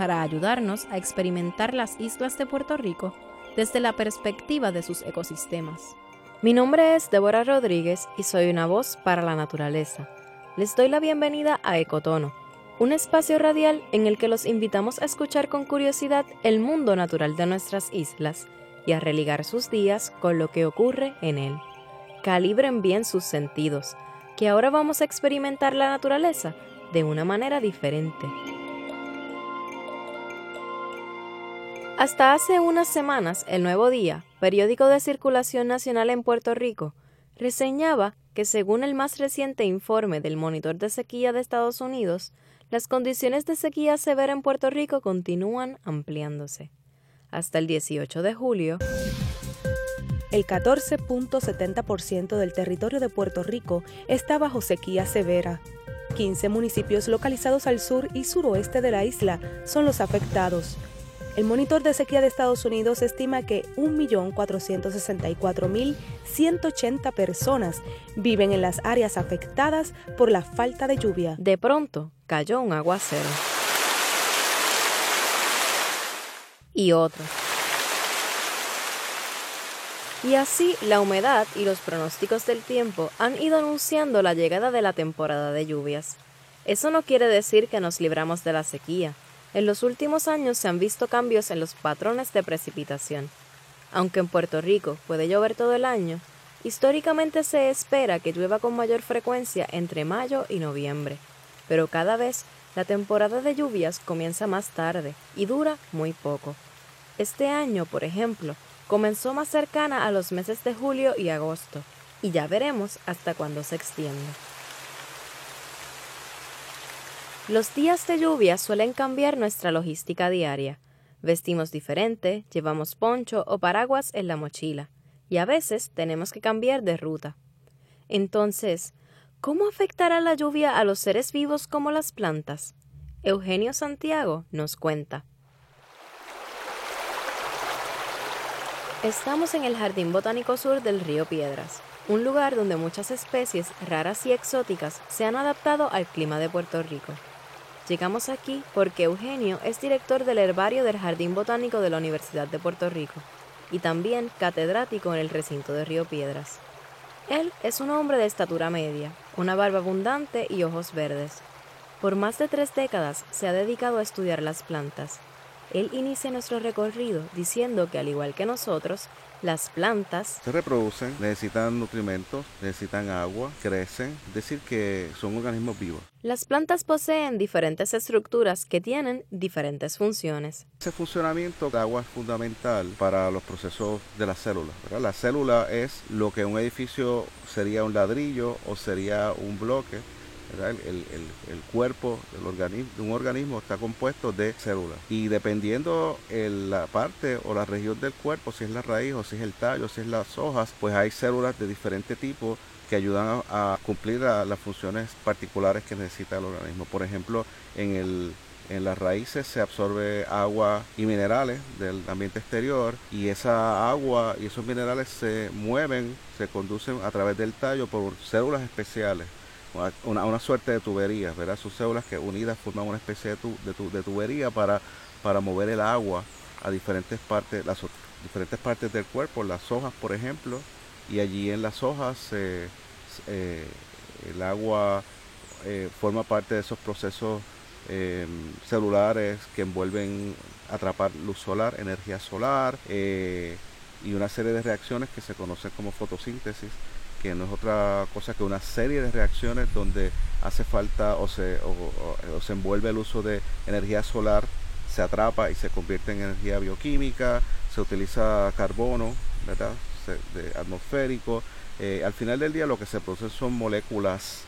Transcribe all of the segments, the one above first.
para ayudarnos a experimentar las islas de Puerto Rico desde la perspectiva de sus ecosistemas. Mi nombre es Débora Rodríguez y soy una voz para la naturaleza. Les doy la bienvenida a Ecotono, un espacio radial en el que los invitamos a escuchar con curiosidad el mundo natural de nuestras islas y a religar sus días con lo que ocurre en él. Calibren bien sus sentidos, que ahora vamos a experimentar la naturaleza de una manera diferente. Hasta hace unas semanas, El Nuevo Día, periódico de circulación nacional en Puerto Rico, reseñaba que según el más reciente informe del Monitor de Sequía de Estados Unidos, las condiciones de sequía severa en Puerto Rico continúan ampliándose. Hasta el 18 de julio, el 14.70% del territorio de Puerto Rico está bajo sequía severa. 15 municipios localizados al sur y suroeste de la isla son los afectados, el monitor de sequía de Estados Unidos estima que 1.464.180 personas viven en las áreas afectadas por la falta de lluvia. De pronto cayó un aguacero. Y otro. Y así la humedad y los pronósticos del tiempo han ido anunciando la llegada de la temporada de lluvias. Eso no quiere decir que nos libramos de la sequía en los últimos años se han visto cambios en los patrones de precipitación. Aunque en Puerto Rico puede llover todo el año, históricamente se espera que llueva con mayor frecuencia entre mayo y noviembre, pero cada vez la temporada de lluvias comienza más tarde y dura muy poco. Este año, por ejemplo, comenzó más cercana a los meses de julio y agosto, y ya veremos hasta cuándo se extiende. Los días de lluvia suelen cambiar nuestra logística diaria. Vestimos diferente, llevamos poncho o paraguas en la mochila, y a veces tenemos que cambiar de ruta. Entonces, ¿cómo afectará la lluvia a los seres vivos como las plantas? Eugenio Santiago nos cuenta. Estamos en el Jardín Botánico Sur del río Piedras, un lugar donde muchas especies raras y exóticas se han adaptado al clima de Puerto Rico. Llegamos aquí porque Eugenio es director del herbario del Jardín Botánico de la Universidad de Puerto Rico y también catedrático en el recinto de Río Piedras. Él es un hombre de estatura media, una barba abundante y ojos verdes. Por más de tres décadas se ha dedicado a estudiar las plantas. Él inicia nuestro recorrido diciendo que al igual que nosotros, las plantas se reproducen, necesitan nutrimentos, necesitan agua, crecen, es decir, que son organismos vivos. Las plantas poseen diferentes estructuras que tienen diferentes funciones. Ese funcionamiento de agua es fundamental para los procesos de las células. La célula es lo que un edificio sería un ladrillo o sería un bloque el, cuerpo del organismo, de un organismo está compuesto de células. Y dependiendo la parte o la región del cuerpo, si es la raíz o si es el tallo, si es las hojas, pues hay células de diferente tipo que ayudan a, cumplir las funciones particulares que necesita el organismo. Por ejemplo, en el en las raíces se absorbe agua y minerales del ambiente exterior y esa agua y esos minerales se mueven, se conducen a través del tallo por células especiales una, una suerte de tuberías, ¿verdad? Sus células que unidas forman una especie de, de, tubería para, para mover el agua a diferentes partes, las diferentes partes del cuerpo, las hojas, por ejemplo, y allí en las hojas eh, el agua eh, forma parte de esos procesos em, celulares que envuelven atrapar luz solar, energía solar eh, y una serie de reacciones que se conocen como fotosíntesis que no es otra cosa que una serie de reacciones donde hace falta o se, o, se envuelve el uso de energía solar, se atrapa y se convierte en energía bioquímica, se utiliza carbono, ¿verdad? atmosférico. Eh, al final del día lo que se produce son moléculas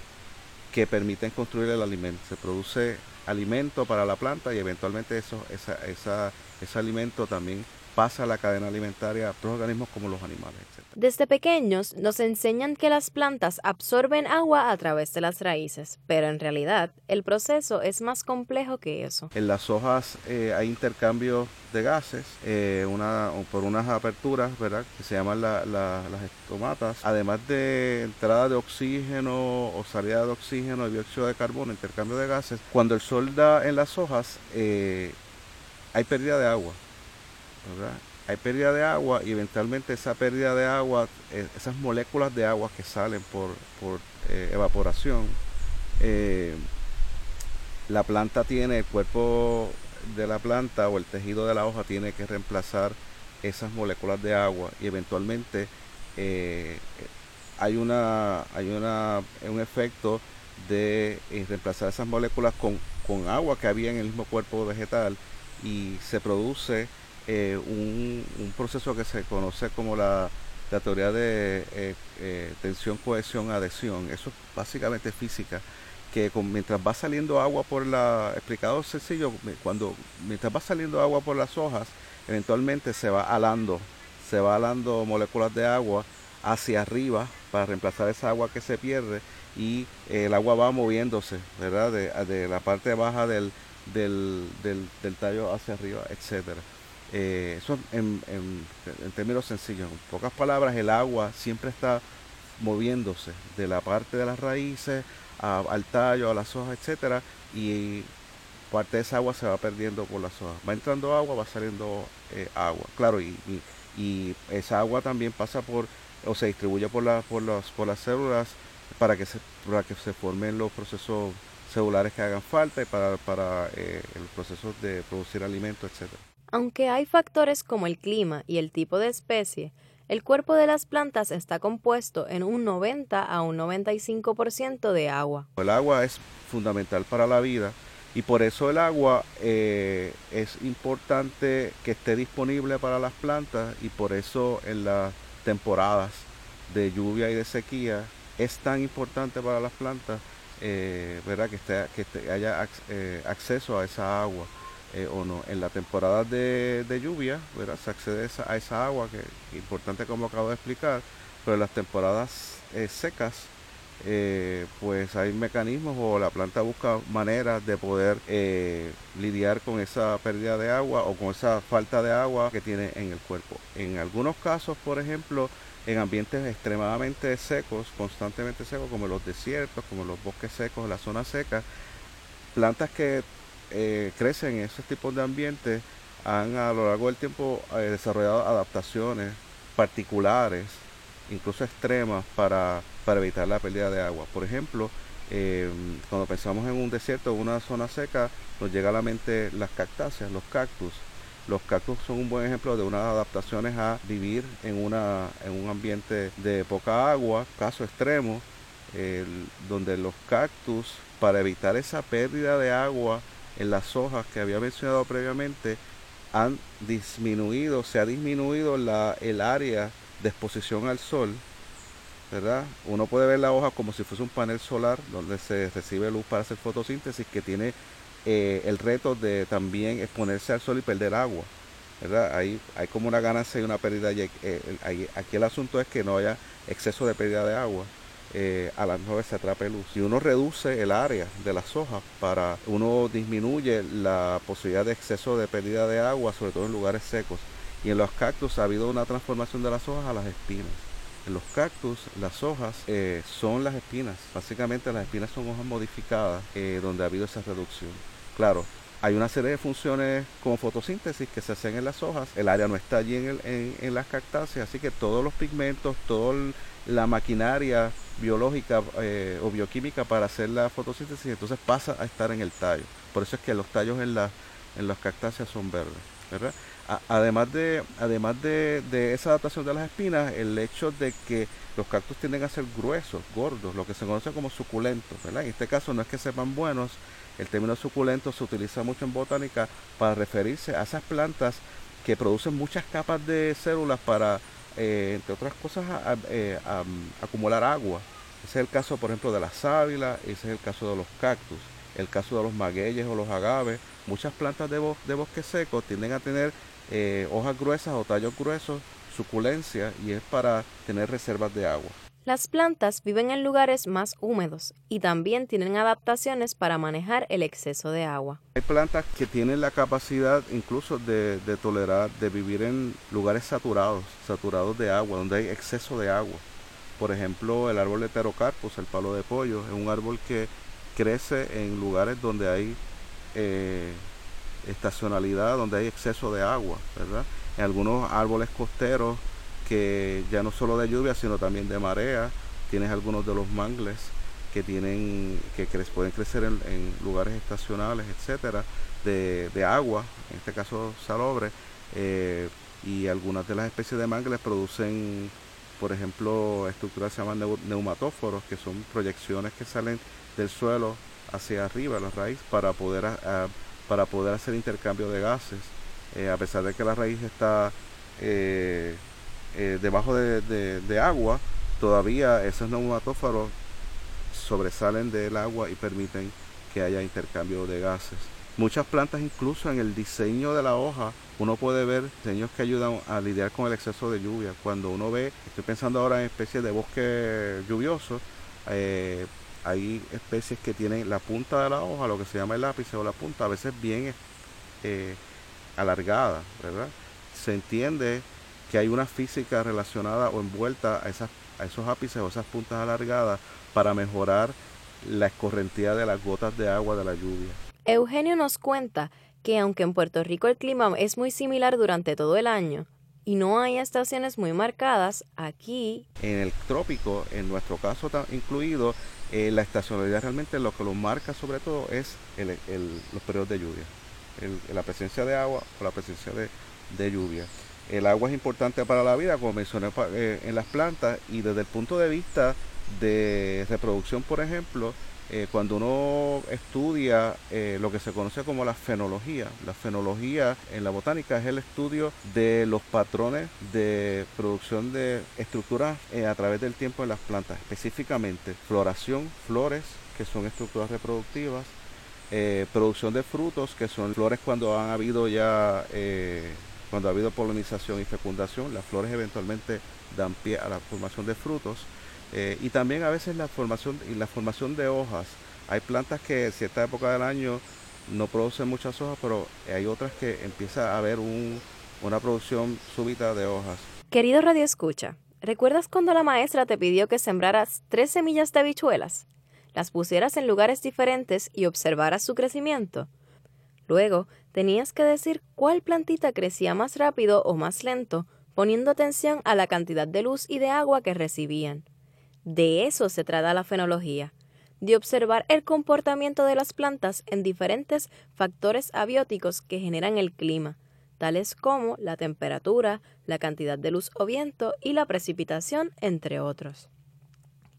que permiten construir el alimento. Se produce alimento para la planta y eventualmente eso, esa, esa, ese alimento también pasa a la cadena alimentaria a otros organismos como los animales. Desde pequeños nos enseñan que las plantas absorben agua a través de las raíces, pero en realidad el proceso es más complejo que eso. En las hojas eh, hay intercambio de gases eh, por unas aperturas, ¿verdad? Que se llaman las estomatas. Además de entrada de oxígeno o salida de oxígeno y dióxido de carbono, intercambio de gases. Cuando el sol da en las hojas, eh, hay pérdida de agua. Hay pérdida de agua y eventualmente esa pérdida de agua, eh, esas moléculas de agua que salen por, eh, evaporación, eh, la planta tiene, el cuerpo de la planta o el tejido de la hoja tiene que reemplazar esas moléculas de agua y eventualmente hay una hay una un efecto de reemplazar esas moléculas con, con agua que había en el mismo cuerpo vegetal y se produce eh, un, proceso que se conoce como la, teoría de eh, eh, tensión, cohesión, adhesión. Eso es básicamente física, que mientras va saliendo agua por la, explicado sencillo, cuando mientras va saliendo agua por las hojas, eventualmente se va alando, se va alando moléculas de agua hacia arriba para reemplazar esa agua que se pierde y el agua va moviéndose, ¿verdad? De, la parte baja del, del, del tallo hacia arriba, etcétera. Eh, eso en, términos sencillos, en pocas palabras, el agua siempre está moviéndose de la parte de las raíces al tallo, a las hojas, etcétera, y parte de esa agua se va perdiendo por las hojas. Va entrando agua, va saliendo eh, agua, claro, y, y, esa agua también pasa por o se distribuye por, la, por, los, por las células para que se, para que se formen los procesos celulares que hagan falta y para, para eh, los procesos de producir alimentos, etcétera. Aunque hay factores como el clima y el tipo de especie, el cuerpo de las plantas está compuesto en un 90 a un 95% de agua. El agua es fundamental para la vida y por eso el agua eh, es importante que esté disponible para las plantas y por eso en las temporadas de lluvia y de sequía es tan importante para las plantas eh, ¿verdad? que, esté, que haya eh, acceso a esa agua. Eh, o no. En la temporada de, lluvia, se accede a esa agua, que importante como acabo de explicar, pero en las temporadas eh, secas, eh, pues hay mecanismos o la planta busca maneras de poder lidiar con esa pérdida de agua o con esa falta de agua que tiene en el cuerpo. En algunos casos, por ejemplo, en ambientes extremadamente secos, constantemente secos, como los desiertos, como los bosques secos, las zonas secas, plantas que eh, crecen en esos tipos de ambientes han a lo largo del tiempo eh, desarrollado adaptaciones particulares, incluso extremas, para, evitar la pérdida de agua. Por ejemplo, eh, cuando pensamos en un desierto, en una zona seca, nos llega a la mente las cactáceas, los cactus. Los cactus son un buen ejemplo de unas adaptaciones a vivir en, una, en un ambiente de poca agua, caso extremo, donde los cactus, para evitar esa pérdida de agua, en las hojas que había mencionado previamente han disminuido, se ha disminuido la, el área de exposición al sol, ¿verdad? Uno puede ver la hoja como si fuese un panel solar donde se recibe luz para hacer fotosíntesis que tiene eh, el reto de también exponerse al sol y perder agua, ¿verdad? Hay, hay como una ganancia y una pérdida. Eh, aquí el asunto es que no haya exceso de pérdida de agua eh, a las 9 se atrape luz. Si uno reduce el área de las hojas para uno disminuye la posibilidad de exceso de pérdida de agua, sobre todo en lugares secos. Y en los cactus ha habido una transformación de las hojas a las espinas. En los cactus las hojas eh, son las espinas. Básicamente las espinas son hojas modificadas eh, donde ha habido esa reducción. Claro, hay una serie de funciones como fotosíntesis que se hacen en las hojas. El área no está allí en, en las cactáceas, así que todos los pigmentos, toda la maquinaria biológica eh, o bioquímica para hacer la fotosíntesis, entonces pasa a estar en el tallo. Por eso es que los tallos en, la, en las cactáceas son verdes. ¿verdad? además de, de, esa adaptación de las espinas, el hecho de que los cactus tienden a ser gruesos, gordos, lo que se conoce como suculentos. ¿verdad? En este caso no es que sepan buenos, el término suculento se utiliza mucho en botánica para referirse a esas plantas que producen muchas capas de células para eh, entre otras cosas, eh, acumular agua. Ese es el caso, por ejemplo, de la sábila, ese es el caso de los cactus. el caso de los magueyes o los agaves, muchas plantas de, de bosque seco tienden a tener eh, hojas gruesas o tallos gruesos, suculencia y es para tener reservas de agua. Las plantas viven en lugares más húmedos y también tienen adaptaciones para manejar el exceso de agua. Hay plantas que tienen la capacidad incluso de, tolerar, de vivir en lugares saturados, saturados de agua, donde hay exceso de agua. Por ejemplo, el árbol de Terocarpus, el palo de pollo, es un árbol que crece en lugares donde hay eh, estacionalidad, donde hay exceso de agua, ¿verdad? En algunos árboles costeros que ya no solo de lluvia, sino también de marea. Tienes algunos de los mangles que tienen, que pueden crecer en, lugares estacionales, etcétera, de, agua, en este caso salobre, eh, y algunas de las especies de mangles producen, por ejemplo, estructuras que se llaman neumatóforos, que son proyecciones que salen del suelo hacia arriba, la raíz, para poder, para poder hacer intercambio de gases. Eh, a pesar de que la raíz está eh, eh, debajo de, agua, todavía esos neumatófaros sobresalen del agua y permiten que haya intercambio de gases. Muchas plantas incluso en el diseño de la hoja uno puede ver diseños que ayudan a lidiar con el exceso de lluvia. Cuando uno ve, estoy pensando ahora en especies de bosque lluvioso, eh, hay especies que tienen la punta de la hoja, lo que se llama el ápice o la punta, a veces bien eh, alargada, ¿verdad? Se entiende que hay una física relacionada o envuelta a, esas, a esos ápices o esas puntas alargadas para mejorar la escorrentía de las gotas de agua de la lluvia. Eugenio nos cuenta que aunque en Puerto Rico el clima es muy similar durante todo el año y no hay estaciones muy marcadas, aquí... En el trópico, en nuestro caso incluido, eh, la estacionalidad realmente lo que lo marca sobre todo es los periodos de lluvia, la presencia de agua o la presencia de lluvia. El agua es importante para la vida, como mencioné eh, en las plantas, y desde el punto de vista de reproducción, por ejemplo, eh, cuando uno estudia eh, lo que se conoce como la fenología, la fenología en la botánica es el estudio de los patrones de producción de estructuras a través del tiempo en las plantas, específicamente floración, flores, que son estructuras reproductivas, producción de frutos, que son flores cuando han habido ya cuando ha habido polinización y fecundación, las flores eventualmente dan pie a la formación de frutos eh, y también a veces la formación y la formación de hojas. Hay plantas que en cierta época del año no producen muchas hojas, pero hay otras que empieza a haber una producción súbita de hojas. Querido Radio Escucha, ¿recuerdas cuando la maestra te pidió que sembraras tres semillas de habichuelas? Las pusieras en lugares diferentes y observaras su crecimiento. Luego, tenías que decir cuál plantita crecía más rápido o más lento, poniendo atención a la cantidad de luz y de agua que recibían. De eso se trata la fenología, de observar el comportamiento de las plantas en diferentes factores abióticos que generan el clima, tales como la temperatura, la cantidad de luz o viento y la precipitación, entre otros.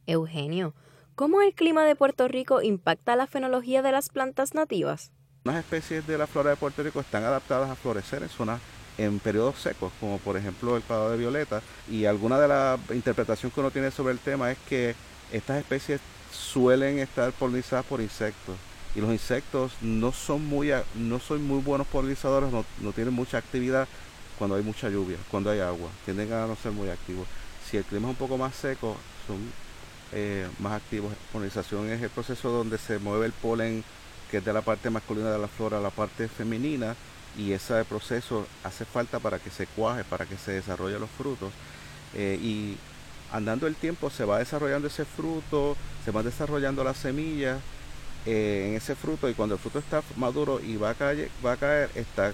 Eugenio, ¿cómo el clima de Puerto Rico impacta la fenología de las plantas nativas? Unas especies de la flora de Puerto Rico están adaptadas a florecer en zonas en periodos secos, como por ejemplo el pavo de violeta. Y alguna de las interpretaciones que uno tiene sobre el tema es que estas especies suelen estar polinizadas por insectos. Y los insectos no son muy, no son muy buenos polinizadores, no, tienen mucha actividad cuando hay mucha lluvia, cuando hay agua. Tienden a no ser muy activos. Si el clima es un poco más seco, son eh, más activos. La polinización es el proceso donde se mueve el polen que es de la parte masculina de la flora a la parte femenina y ese proceso hace falta para que se cuaje, para que se desarrollen los frutos. Eh, y andando el tiempo se va desarrollando ese fruto, se va desarrollando las semillas eh, en ese fruto y cuando el fruto está maduro y va a caer, va a caer está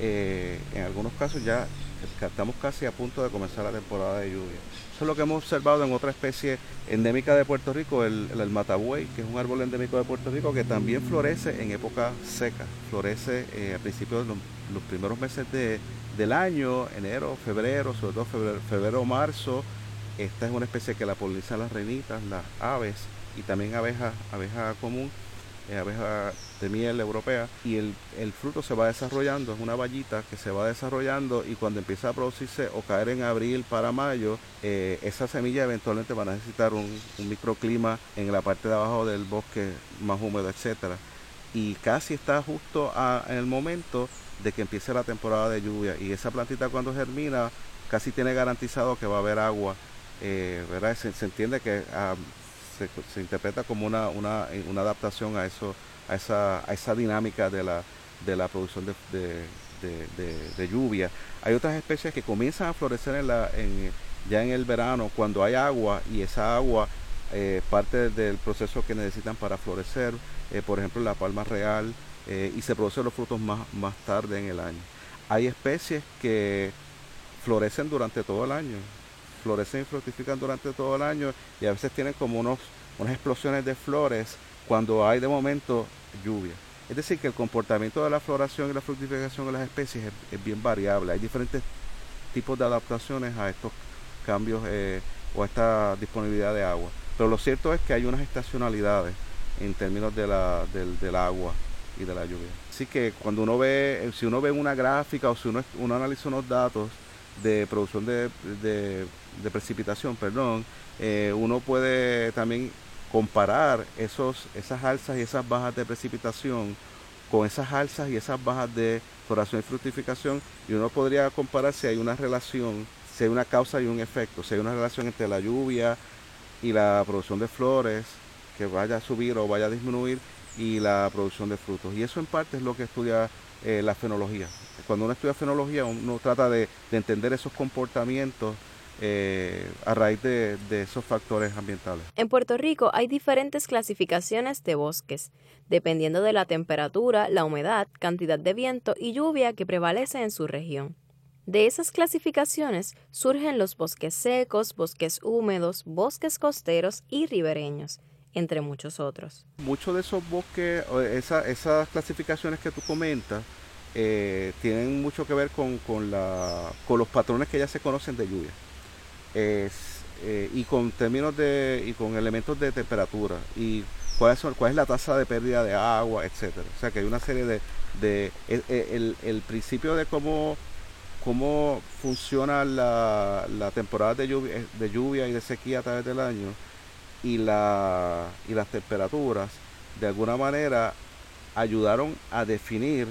eh, en algunos casos ya estamos casi a punto de comenzar la temporada de lluvia. Eso es lo que hemos observado en otra especie endémica de Puerto Rico, el, el matabuey, que es un árbol endémico de Puerto Rico que también florece en época seca. Florece eh, a principios de los, primeros meses del año, enero, febrero, sobre todo febrero, febrero, marzo. Esta es una especie que la polinizan las reinitas, las aves y también abeja, abeja común abeja de miel europea y el, fruto se va desarrollando, es una vallita que se va desarrollando y cuando empieza a producirse o caer en abril para mayo, eh, esa semilla eventualmente va a necesitar un, microclima en la parte de abajo del bosque más húmedo, etcétera. y casi está justo en el momento de que empiece la temporada de lluvia y esa plantita cuando germina casi tiene garantizado que va a haber agua, eh, ¿verdad? Se, entiende que ah, se, interpreta como una, una, una, adaptación a eso, a esa, a esa dinámica de la, de la producción de, de, lluvia. Hay otras especies que comienzan a florecer en la, en, ya en el verano cuando hay agua y esa agua eh, parte del proceso que necesitan para florecer, eh, por ejemplo la palma real, eh, y se producen los frutos más, más tarde en el año. Hay especies que florecen durante todo el año, florecen y fructifican durante todo el año y a veces tienen como unos, unas explosiones de flores cuando hay de momento lluvia. Es decir, que el comportamiento de la floración y la fructificación de las especies es, bien variable. Hay diferentes tipos de adaptaciones a estos cambios eh, o a esta disponibilidad de agua. Pero lo cierto es que hay unas estacionalidades en términos de la, del, del agua y de la lluvia. Así que cuando uno ve, si uno ve una gráfica o si uno, uno analiza unos datos de producción de, precipitación, perdón, eh, uno puede también comparar esos, esas alzas y esas bajas de precipitación con esas alzas y esas bajas de floración y fructificación y uno podría comparar si hay una relación, si hay una causa y un efecto, si hay una relación entre la lluvia y la producción de flores que vaya a subir o vaya a disminuir y la producción de frutos. Y eso en parte es lo que estudia eh, la fenología. Cuando uno estudia fenología uno trata de entender esos comportamientos eh, a raíz de, esos factores ambientales. En Puerto Rico hay diferentes clasificaciones de bosques, dependiendo de la temperatura, la humedad, cantidad de viento y lluvia que prevalece en su región. De esas clasificaciones surgen los bosques secos, bosques húmedos, bosques costeros y ribereños, entre muchos otros. Muchos de esos bosques, esas clasificaciones que tú comentas, eh, tienen mucho que ver con, con, la, con los patrones que ya se conocen de lluvia es, eh, y con términos de y con elementos de temperatura y cuál es, cuál es la tasa de pérdida de agua, etcétera. O sea que hay una serie de, de el, el, principio de cómo cómo funciona la, la temporada de lluvia, de lluvia y de sequía a través del año y, la, y las temperaturas de alguna manera ayudaron a definir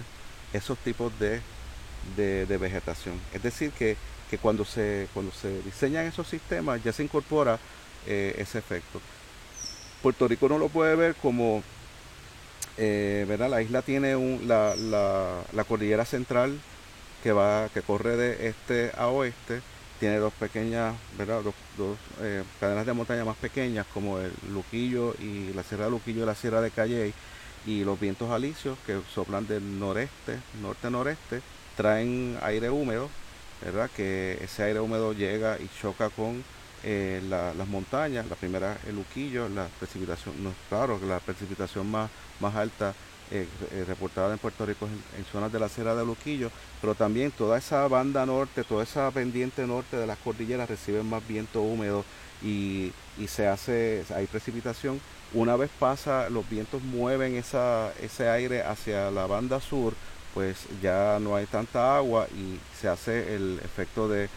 esos tipos de, de, vegetación. Es decir, que que cuando se, cuando se diseñan esos sistemas ya se incorpora eh, ese efecto. Puerto Rico no lo puede ver como, eh, ¿verdad? La isla tiene un, la, la, cordillera central que va, que corre de este a oeste, tiene dos pequeñas, ¿verdad? Dos, dos eh, cadenas de montaña más pequeñas como el Luquillo y la Sierra de Luquillo y la Sierra de Calley y los vientos alisios que soplan del noreste, norte-noreste, traen aire húmedo ¿verdad? Que ese aire húmedo llega y choca con eh, las montañas, la primera el Luquillo, la precipitación, claro, la precipitación más, más alta eh, eh, reportada en Puerto Rico en, zonas de la Sierra de Luquillo, pero también toda esa banda norte, toda esa pendiente norte de las cordilleras reciben más viento húmedo y, y se hace, hay precipitación. Una vez pasa, los vientos mueven esa, ese aire hacia la banda sur, pues ya no hay tanta agua y se hace el efecto de,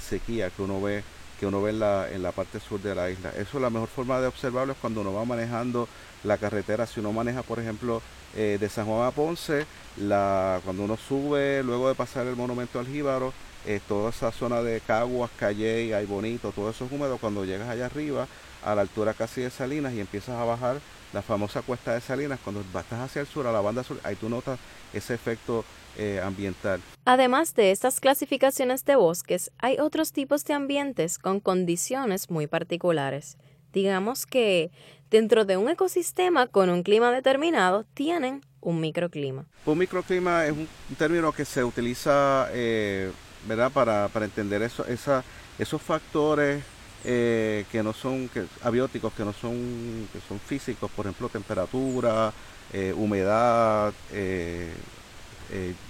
sequía que uno ve que uno ve en la, en la parte sur de la isla. Eso es la mejor forma de observarlo es cuando uno va manejando la carretera. Si uno maneja, por ejemplo, eh, de San Juan a Ponce, cuando uno sube, luego de pasar el monumento al Jíbaro, eh, toda esa zona de Caguas, Calle, hay bonito, todo eso es húmedo. Cuando llegas allá arriba, a la altura casi de Salinas y empiezas a bajar la famosa cuesta de Salinas, cuando vas hacia el sur, a la banda sur, ahí tú notas ese efecto eh, ambiental. Además de estas clasificaciones de bosques, hay otros tipos de ambientes con condiciones muy particulares. Digamos que dentro de un ecosistema con un clima determinado tienen un microclima. Un microclima es un término que se utiliza eh, ¿verdad? Para, para entender eso, esa, esos factores eh, que no son que, abióticos, que no son, que son físicos, por ejemplo, temperatura, eh, humedad, eh,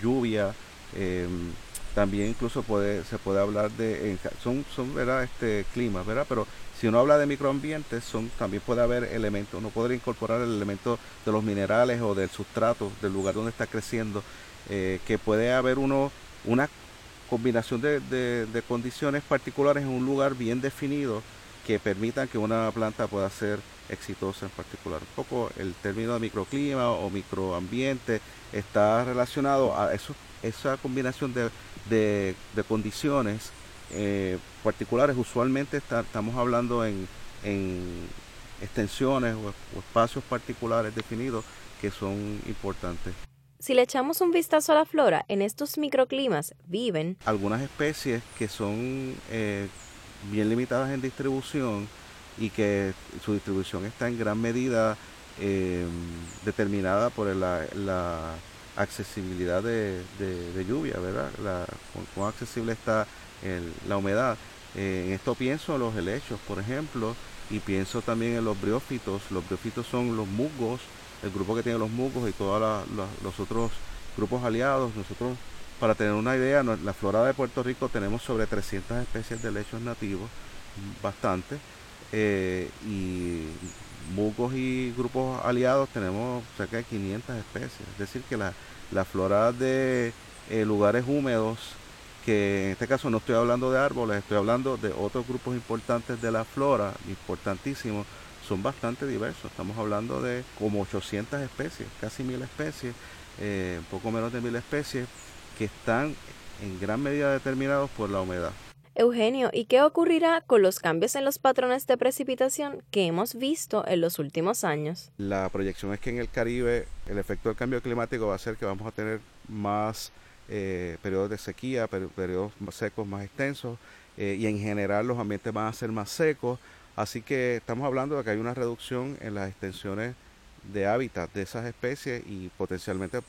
lluvia. también incluso puede, se puede hablar de, son, son ¿verdad? Este, climas, ¿verdad? Pero si uno habla de microambientes, son, también puede haber elementos, uno podría incorporar el elemento de los minerales o del sustrato del lugar donde está creciendo, que puede haber uno, una combinación de, condiciones particulares en un lugar bien definido que permitan que una planta pueda ser exitosa en particular. Un poco el término de microclima o microambiente está relacionado a eso, esa combinación de, condiciones eh, particulares. Usualmente estamos hablando en, extensiones o espacios particulares definidos que son importantes. Si le echamos un vistazo a la flora, en estos microclimas viven algunas especies que son eh, bien limitadas en distribución y que su distribución está en gran medida eh, determinada por la, accesibilidad de, lluvia, ¿verdad? La, cuán accesible está la humedad. Eh, en esto pienso en los helechos, por ejemplo, y pienso también en los briófitos. Los briófitos son los musgos el grupo que tiene los musgos y todos los otros grupos aliados. Nosotros, para tener una idea, la flora de Puerto Rico tenemos sobre 300 especies de lechos nativos, bastante, eh, y musgos y grupos aliados tenemos cerca de 500 especies. Es decir, que la, flora de eh, lugares húmedos, que en este caso no estoy hablando de árboles, estoy hablando de otros grupos importantes de la flora, importantísimos, son bastante diversos. Estamos hablando de como 800 especies, casi mil especies, eh, poco menos de mil especies, que están en gran medida determinados por la humedad. Eugenio, ¿y qué ocurrirá con los cambios en los patrones de precipitación que hemos visto en los últimos años? La proyección es que en el Caribe el efecto del cambio climático va a ser que vamos a tener más eh, periodos de sequía, periodos secos más extensos eh, y en general los ambientes van a ser más secos, Así que estamos hablando de que hay una reducción en las extensiones de hábitat de esas especies y potencialmente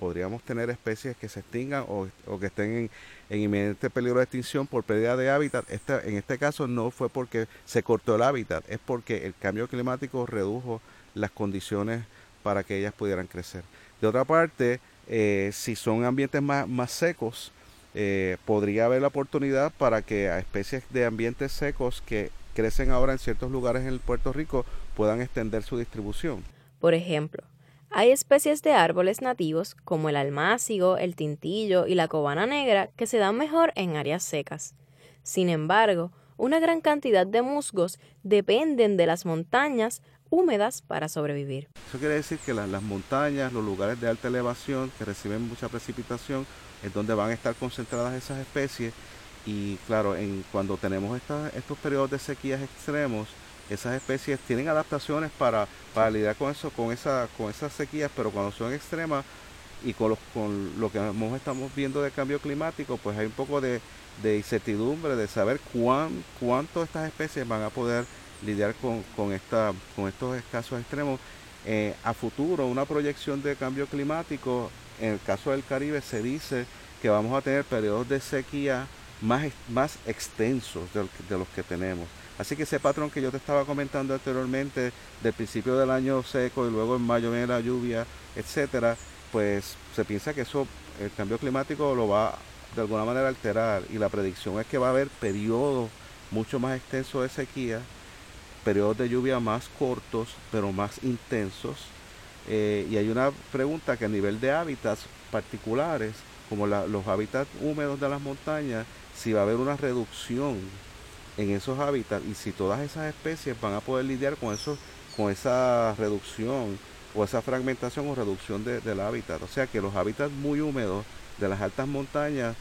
podríamos tener especies que se extingan o, que estén en, inminente peligro de extinción por pérdida de hábitat. en este caso no fue porque se cortó el hábitat, es porque el cambio climático redujo las condiciones para que ellas pudieran crecer. De otra parte, eh, si son ambientes más, más secos, eh, podría haber la oportunidad para que a especies de ambientes secos que crecen ahora en ciertos lugares en Puerto Rico puedan extender su distribución. Por ejemplo, hay especies de árboles nativos como el almácigo, el tintillo y la cobana negra que se dan mejor en áreas secas. Sin embargo, una gran cantidad de musgos dependen de las montañas húmedas para sobrevivir. Eso quiere decir que las, montañas, los lugares de alta elevación que reciben mucha precipitación, es donde van a estar concentradas esas especies y claro, en, cuando tenemos estos periodos de sequías extremos, esas especies tienen adaptaciones para, para lidiar con eso, con esa, con esas sequías, pero cuando son extremas y con, con lo que estamos viendo de cambio climático, pues hay un poco de, incertidumbre de saber cuán, cuánto estas especies van a poder lidiar con, con, esta, con estos escasos extremos. Eh, a futuro, una proyección de cambio climático, en el caso del Caribe se dice que vamos a tener periodos de sequía más, más extensos de, los que tenemos. Así que ese patrón que yo te estaba comentando anteriormente, del principio del año seco y luego en mayo viene la lluvia, etcétera, pues se piensa que eso, el cambio climático lo va de alguna manera a alterar y la predicción es que va a haber periodos mucho más extensos de sequía, periodos de lluvia más cortos pero más intensos. Eh, y hay una pregunta que a nivel de hábitats particulares, como los hábitats húmedos de las montañas, si va a haber una reducción en esos hábitats y si todas esas especies van a poder lidiar con eso, con esa reducción o esa fragmentación o reducción del hábitat. O sea que los hábitats muy húmedos de las altas montañas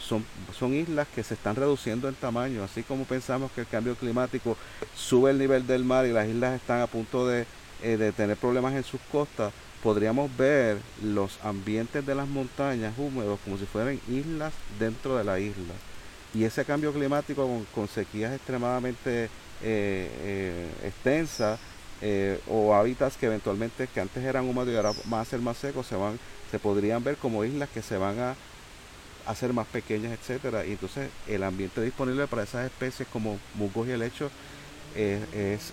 son, son islas que se están reduciendo en tamaño, así como pensamos que el cambio climático sube el nivel del mar y las islas están a punto de, eh, de tener problemas en sus costas, podríamos ver los ambientes de las montañas húmedos como si fueran islas dentro de la isla. Y ese cambio climático con, sequías extremadamente eh, eh, extensas eh, o hábitats que eventualmente que antes eran húmedos y ahora van a ser más secos, se van, se podrían ver como islas que se van a hacer más pequeñas, etcétera. Y entonces el ambiente disponible para esas especies como musgos y helechos es, es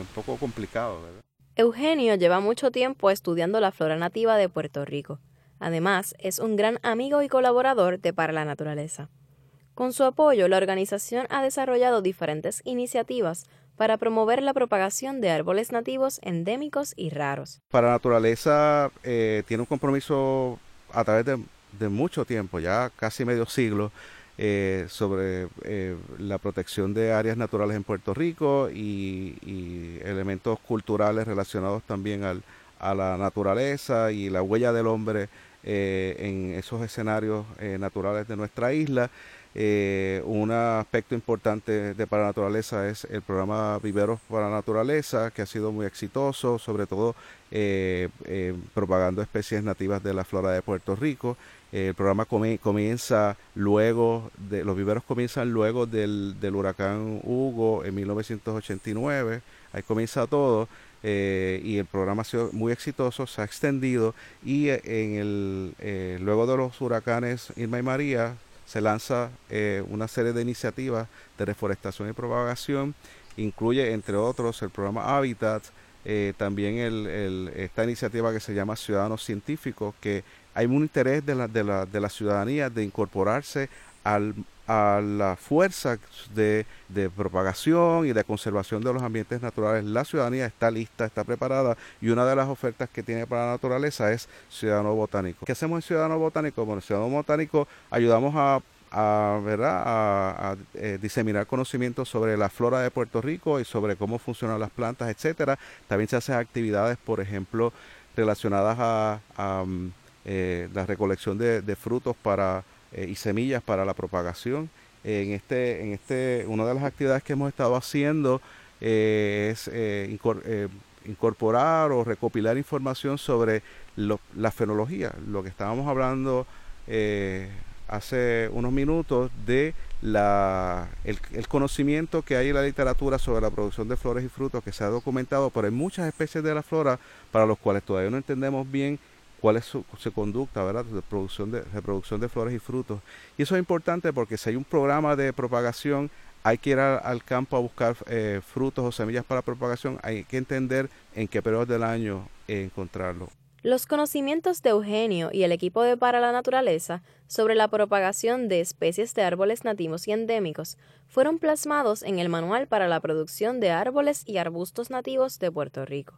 un poco complicado. Eugenio lleva mucho tiempo estudiando la flora nativa de Puerto Rico. Además, es un gran amigo y colaborador de Para la Naturaleza. Con su apoyo, la organización ha desarrollado diferentes iniciativas para promover la propagación de árboles nativos endémicos y raros. Para Naturaleza eh, tiene un compromiso a través de, mucho tiempo, ya casi medio siglo, eh, sobre eh, la protección de áreas naturales en Puerto Rico y, elementos culturales relacionados también al, a la naturaleza y la huella del hombre en esos escenarios naturales de nuestra isla. Un aspecto importante de Para Naturaleza es el programa Viveros para Naturaleza, que ha sido muy exitoso, sobre todo propagando especies nativas de la flora de Puerto Rico. El programa comienza luego, de, los viveros comienzan luego del, del, huracán Hugo en 1989, ahí comienza todo, eh, y el programa ha sido muy exitoso, se ha extendido, y eh, en el, eh, luego de los huracanes Irma y María se lanza una serie de iniciativas de reforestación y propagación, incluye entre otros el programa Habitat, también el, esta iniciativa que se llama Ciudadanos Científicos, que hay un interés de la, de la, de la ciudadanía de incorporarse al, a la fuerza de, de, propagación y de conservación de los ambientes naturales. La ciudadanía está lista, está preparada y una de las ofertas que tiene para la naturaleza es Ciudadano Botánico. ¿Qué hacemos en Ciudadano Botánico? Bueno, en Ciudadano Botánico ayudamos a a, ¿verdad? a, eh, diseminar conocimientos sobre la flora de Puerto Rico y sobre cómo funcionan las plantas, etcétera. También se hacen actividades, por ejemplo, relacionadas a, mm, eh, la recolección de, frutos para, eh, y semillas para la propagación. En este, en este, una de las actividades que hemos estado haciendo eh, es incorporar o recopilar información sobre la fenología, lo que estábamos hablando hace unos minutos de la, el, conocimiento que hay en la literatura sobre la producción de flores y frutos que se ha documentado, pero hay muchas especies de la flora para los cuales todavía no entendemos bien cuál es su, conducta, ¿verdad? De producción de, reproducción de flores y frutos. Y eso es importante porque si hay un programa de propagación, hay que ir al campo a buscar eh, frutos o semillas para propagación, hay que entender en qué periodo del año encontrarlo. Los conocimientos de Eugenio y el equipo de Para la Naturaleza sobre la propagación de especies de árboles nativos y endémicos fueron plasmados en el Manual para la Producción de Árboles y Arbustos Nativos de Puerto Rico.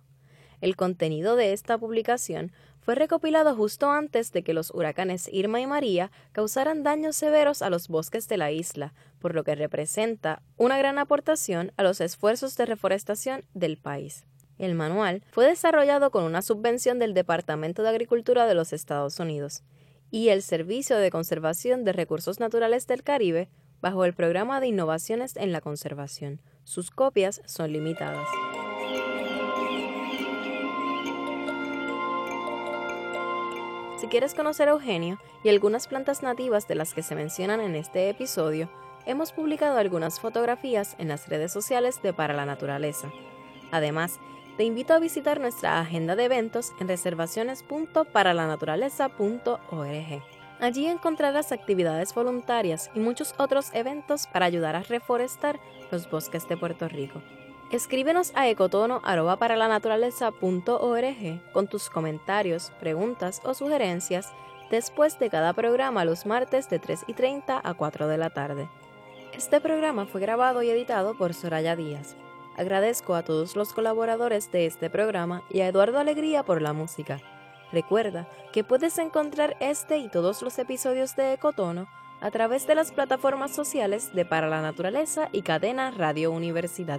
El contenido de esta publicación fue recopilado justo antes de que los huracanes Irma y María causaran daños severos a los bosques de la isla, por lo que representa una gran aportación a los esfuerzos de reforestación del país. El manual fue desarrollado con una subvención del Departamento de Agricultura de los Estados Unidos y el Servicio de Conservación de Recursos Naturales del Caribe bajo el Programa de Innovaciones en la Conservación. Sus copias son limitadas. Si quieres conocer Eugenio y algunas plantas nativas de las que se mencionan en este episodio, hemos publicado algunas fotografías en las redes sociales de Para la Naturaleza. Además, te invito a visitar nuestra agenda de eventos en reservaciones.paralanaturaleza.org. Allí encontrarás actividades voluntarias y muchos otros eventos para ayudar a reforestar los bosques de Puerto Rico. Escríbenos a ecotono.paralanaturaleza.org con tus comentarios, preguntas o sugerencias después de cada programa los martes de 3 y 30 a 4 de la tarde. Este programa fue grabado y editado por Soraya Díaz. Agradezco a todos los colaboradores de este programa y a Eduardo Alegría por la música. Recuerda que puedes encontrar este y todos los episodios de Ecotono a través de las plataformas sociales de Para la Naturaleza y Cadena Radio Universidad.